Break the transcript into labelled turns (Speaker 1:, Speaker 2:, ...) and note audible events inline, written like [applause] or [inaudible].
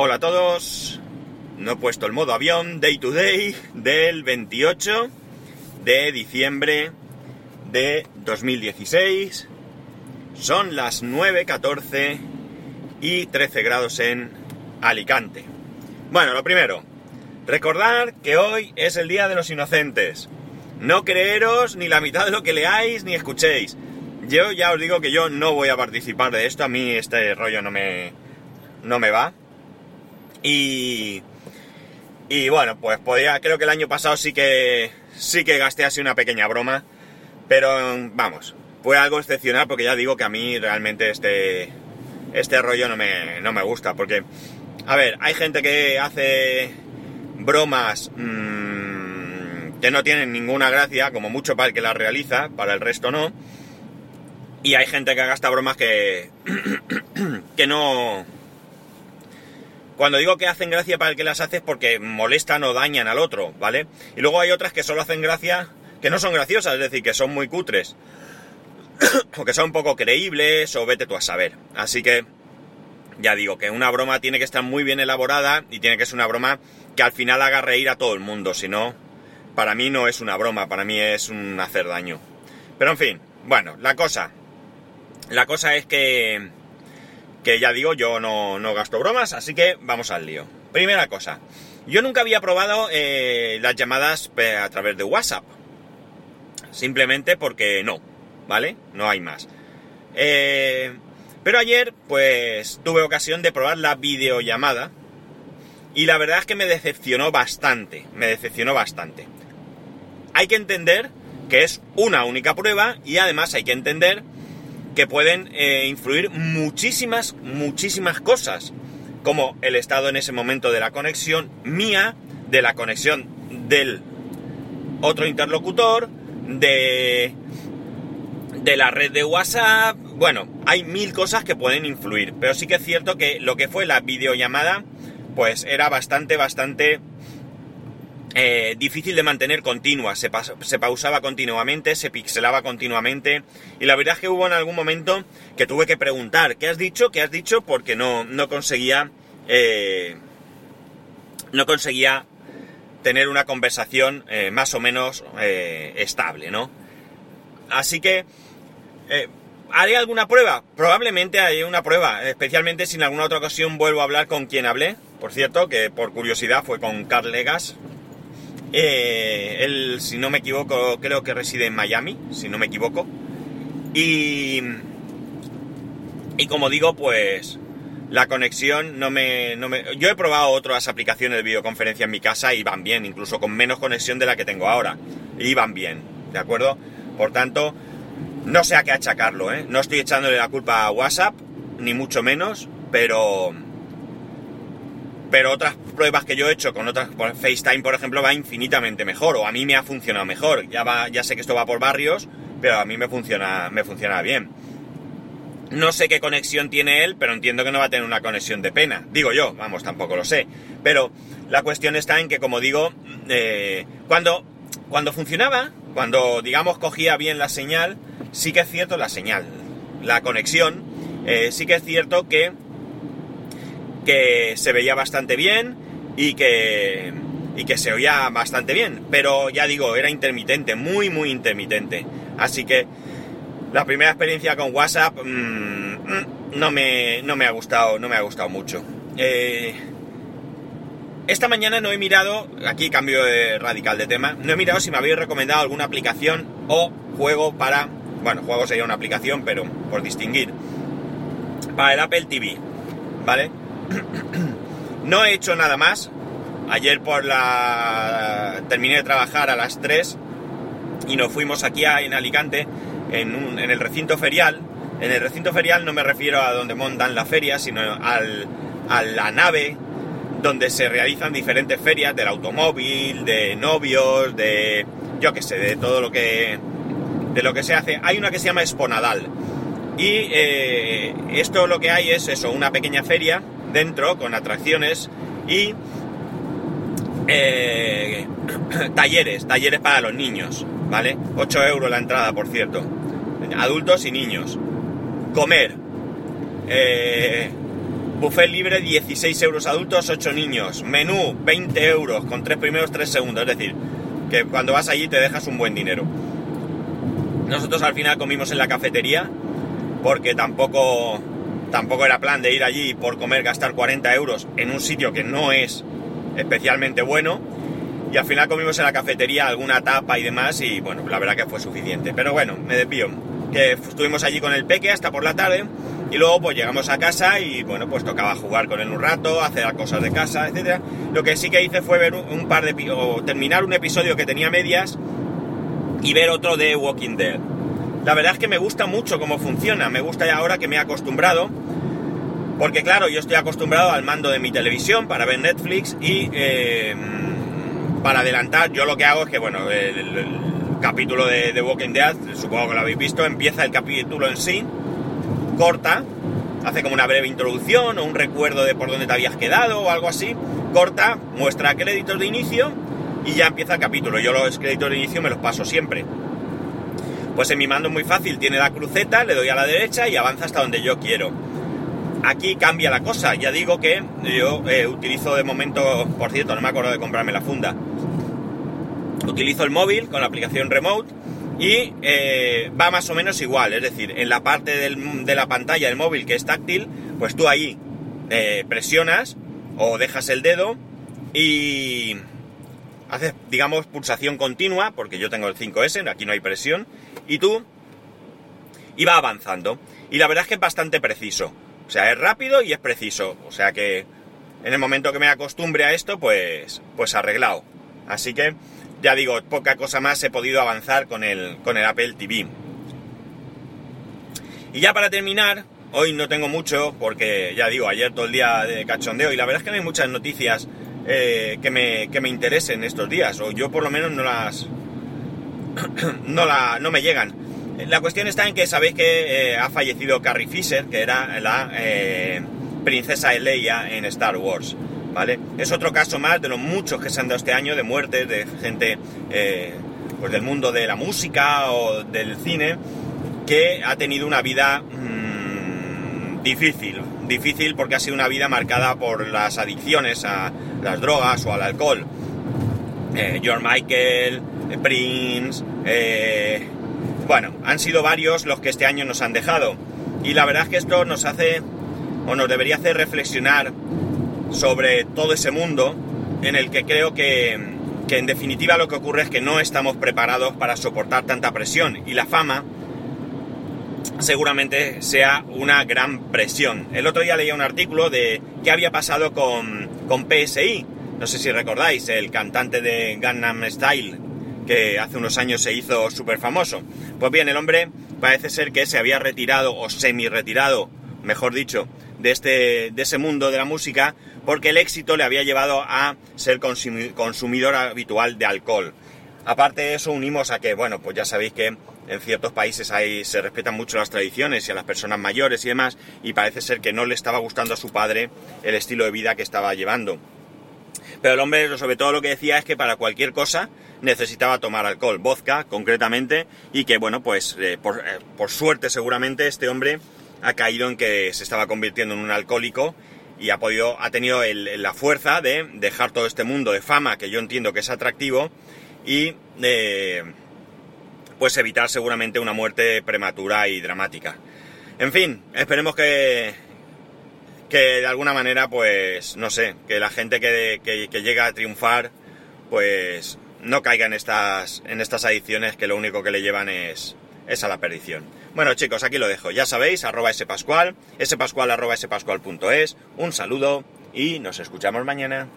Speaker 1: Hola a todos. No he puesto el modo avión day to day del 28 de diciembre de 2016. Son las 9.14 y 13 grados en Alicante. Bueno, lo primero, recordar que hoy es el Día de los Inocentes. No creeros ni la mitad de lo que leáis ni escuchéis. Yo ya os digo que yo no voy a participar de esto, a mí este rollo no me, no me va. Y, y bueno, pues podía, creo que el año pasado sí que, sí que gasté así una pequeña broma, pero vamos, fue algo excepcional porque ya digo que a mí realmente este, este rollo no me, no me gusta, porque, a ver, hay gente que hace bromas mmm, que no tienen ninguna gracia, como mucho para el que las realiza, para el resto no, y hay gente que gasta bromas que, [coughs] que no cuando digo que hacen gracia para el que las hace es porque molestan o dañan al otro, ¿vale? Y luego hay otras que solo hacen gracia, que no son graciosas, es decir, que son muy cutres. [coughs] o que son poco creíbles, o vete tú a saber. Así que, ya digo, que una broma tiene que estar muy bien elaborada y tiene que ser una broma que al final haga reír a todo el mundo, si no, para mí no es una broma, para mí es un hacer daño. Pero en fin, bueno, la cosa. La cosa es que que ya digo, yo no, gasto bromas, así que vamos al lío. Primera cosa, yo nunca había probado eh, las llamadas a través de WhatsApp. Simplemente porque no, ¿vale? No hay más. Eh, pero ayer, pues, tuve ocasión de probar la videollamada. Y la verdad es que me decepcionó bastante. Me decepcionó bastante. Hay que entender que es una única prueba y además hay que entender que pueden eh, influir muchísimas, muchísimas cosas, como el estado en ese momento de la conexión mía, de la conexión del otro interlocutor, de, de la red de WhatsApp, bueno, hay mil cosas que pueden influir, pero sí que es cierto que lo que fue la videollamada, pues era bastante, bastante eh, difícil de mantener continua, se, pausaba continuamente, se pixelaba continuamente y la verdad es que hubo en algún momento que tuve que preguntar, ¿qué has dicho? ¿Qué has dicho? Porque no, no conseguía... Eh, no conseguía tener una conversación eh, más o menos estable, ¿no? Así que... ¿Haré alguna prueba? Probablemente haré una prueba, especialmente si en alguna otra ocasión vuelvo a hablar con quien hablé. Por cierto, que por curiosidad fue con Carl Legas, eh, él, si no me equivoco, creo que reside en Miami, si no me equivoco. Y, y como digo, pues la conexión no me, no me, Yo he probado otras aplicaciones de videoconferencia en mi casa y van bien, incluso con menos conexión de la que tengo ahora. Y van bien, ¿de acuerdo? Por tanto, no sé a qué achacarlo, ¿eh? No estoy echándole la culpa a WhatsApp, ni mucho menos, pero pero otras pruebas que yo he hecho con otras, por FaceTime por ejemplo, va infinitamente mejor, o a mí me ha funcionado mejor. Ya va, ya sé que esto va por barrios, pero a mí me funciona, me funciona bien. No sé qué conexión tiene él, pero entiendo que no va a tener una conexión de pena. Digo yo, vamos, tampoco lo sé. Pero la cuestión está en que, como digo, eh, cuando, cuando funcionaba, cuando digamos cogía bien la señal, sí que es cierto la señal, la conexión, eh, sí que es cierto que que se veía bastante bien y que, y que se oía bastante bien. Pero ya digo, era intermitente, muy, muy intermitente. Así que la primera experiencia con WhatsApp mm, mm, no, me, no me ha gustado, no me ha gustado mucho. Eh, esta mañana no he mirado, aquí cambio de radical de tema, no he mirado si me habéis recomendado alguna aplicación o juego para, bueno, juego sería una aplicación, pero por distinguir, para el Apple TV, ¿vale? [clears throat] no he hecho nada más. Ayer por la... terminé de trabajar a las 3 y nos fuimos aquí en Alicante, en, el recinto ferial. En el recinto ferial no me refiero a donde montan la feria, sino al, a la nave donde se realizan diferentes ferias del automóvil, de novios, de yo sé, de todo lo que de lo que se hace. Hay una que se llama Esponadal. Y eh, esto lo que hay es eso, una pequeña feria dentro con atracciones y eh, [clears throat] talleres, talleres para los niños, ¿vale? 8 euros la entrada, por cierto. Adultos y niños. Comer. Eh, Buffet libre 16 euros adultos, 8 niños. Menú 20 euros con 3 primeros, 3 segundos. Es decir, que cuando vas allí te dejas un buen dinero. Nosotros al final comimos en la cafetería porque tampoco, tampoco era plan de ir allí por comer gastar 40 euros en un sitio que no es especialmente bueno. Y al final comimos en la cafetería alguna tapa y demás y bueno, la verdad que fue suficiente. Pero bueno, me desvío. Que estuvimos allí con el peque hasta por la tarde y luego pues llegamos a casa y bueno, pues tocaba jugar con él un rato, hacer cosas de casa, etc. Lo que sí que hice fue ver un, par de... o terminar un episodio que tenía medias y ver otro de Walking Dead. La verdad es que me gusta mucho cómo funciona, me gusta ya ahora que me he acostumbrado, porque claro, yo estoy acostumbrado al mando de mi televisión para ver Netflix y eh, para adelantar, yo lo que hago es que, bueno, el, capítulo de, de, Walking Dead, supongo que lo habéis visto, empieza el capítulo en sí, corta, hace como una breve introducción o un recuerdo de por dónde te habías quedado o algo así, corta, muestra créditos de inicio y ya empieza el capítulo. Yo los créditos de inicio me los paso siempre. Pues en mi mando es muy fácil, tiene la cruceta, le doy a la derecha y avanza hasta donde yo quiero. Aquí cambia la cosa, ya digo que yo eh, utilizo de momento, por cierto, no me acuerdo de comprarme la funda. Utilizo el móvil con la aplicación Remote y eh, va más o menos igual, es decir, en la parte de la pantalla del móvil que es táctil, pues tú ahí eh, presionas o dejas el dedo y haces, digamos, pulsación continua, porque yo tengo el 5S, aquí no hay presión, y tú, y va avanzando. Y la verdad es que es bastante preciso. O sea, es rápido y es preciso. O sea que en el momento que me acostumbre a esto, pues, pues arreglado. Así que, ya digo, poca cosa más he podido avanzar con el, con el Apple TV. Y ya para terminar, hoy no tengo mucho, porque ya digo, ayer todo el día de cachondeo, y la verdad es que no hay muchas noticias eh, que, me, que me interesen estos días, o yo por lo menos no las... [clears throat] no, la, no me llegan. La cuestión está en que sabéis que eh, ha fallecido Carrie Fisher, que era la eh, princesa Leia en Star Wars. ¿Vale? Es otro caso más de los muchos que se han dado este año de muertes de gente pues del mundo de la música o del cine que ha tenido una vida mmm, difícil, difícil porque ha sido una vida marcada por las adicciones a las drogas o al alcohol. Eh, George Michael, eh, Prince, eh, bueno, han sido varios los que este año nos han dejado. Y la verdad es que esto nos hace, o nos debería hacer reflexionar sobre todo ese mundo en el que creo que, que en definitiva lo que ocurre es que no estamos preparados para soportar tanta presión y la fama seguramente sea una gran presión. El otro día leía un artículo de qué había pasado con, con PSI. No sé si recordáis, el cantante de Gangnam Style, que hace unos años se hizo súper famoso. Pues bien, el hombre parece ser que se había retirado, o semi-retirado, mejor dicho, de, este, de ese mundo de la música, porque el éxito le había llevado a ser consumidor habitual de alcohol. Aparte de eso, unimos a que, bueno, pues ya sabéis que en ciertos países ahí se respetan mucho las tradiciones y a las personas mayores y demás, y parece ser que no le estaba gustando a su padre el estilo de vida que estaba llevando. Pero el hombre, sobre todo, lo que decía es que para cualquier cosa necesitaba tomar alcohol, vodka concretamente, y que, bueno, pues eh, por, eh, por, suerte seguramente este hombre ha caído en que se estaba convirtiendo en un alcohólico y ha podido, ha tenido el, la fuerza de dejar todo este mundo de fama que yo entiendo que es atractivo y eh, pues evitar seguramente una muerte prematura y dramática. En fin, esperemos que, que de alguna manera, pues, no sé, que la gente que, que, llega a triunfar, pues, no caiga en estas, en estas adicciones que lo único que le llevan es, es a la perdición. Bueno chicos, aquí lo dejo. Ya sabéis, arroba spascual, spascual arroba spascual.es, un saludo y nos escuchamos mañana.